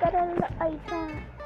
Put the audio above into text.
タララアイん。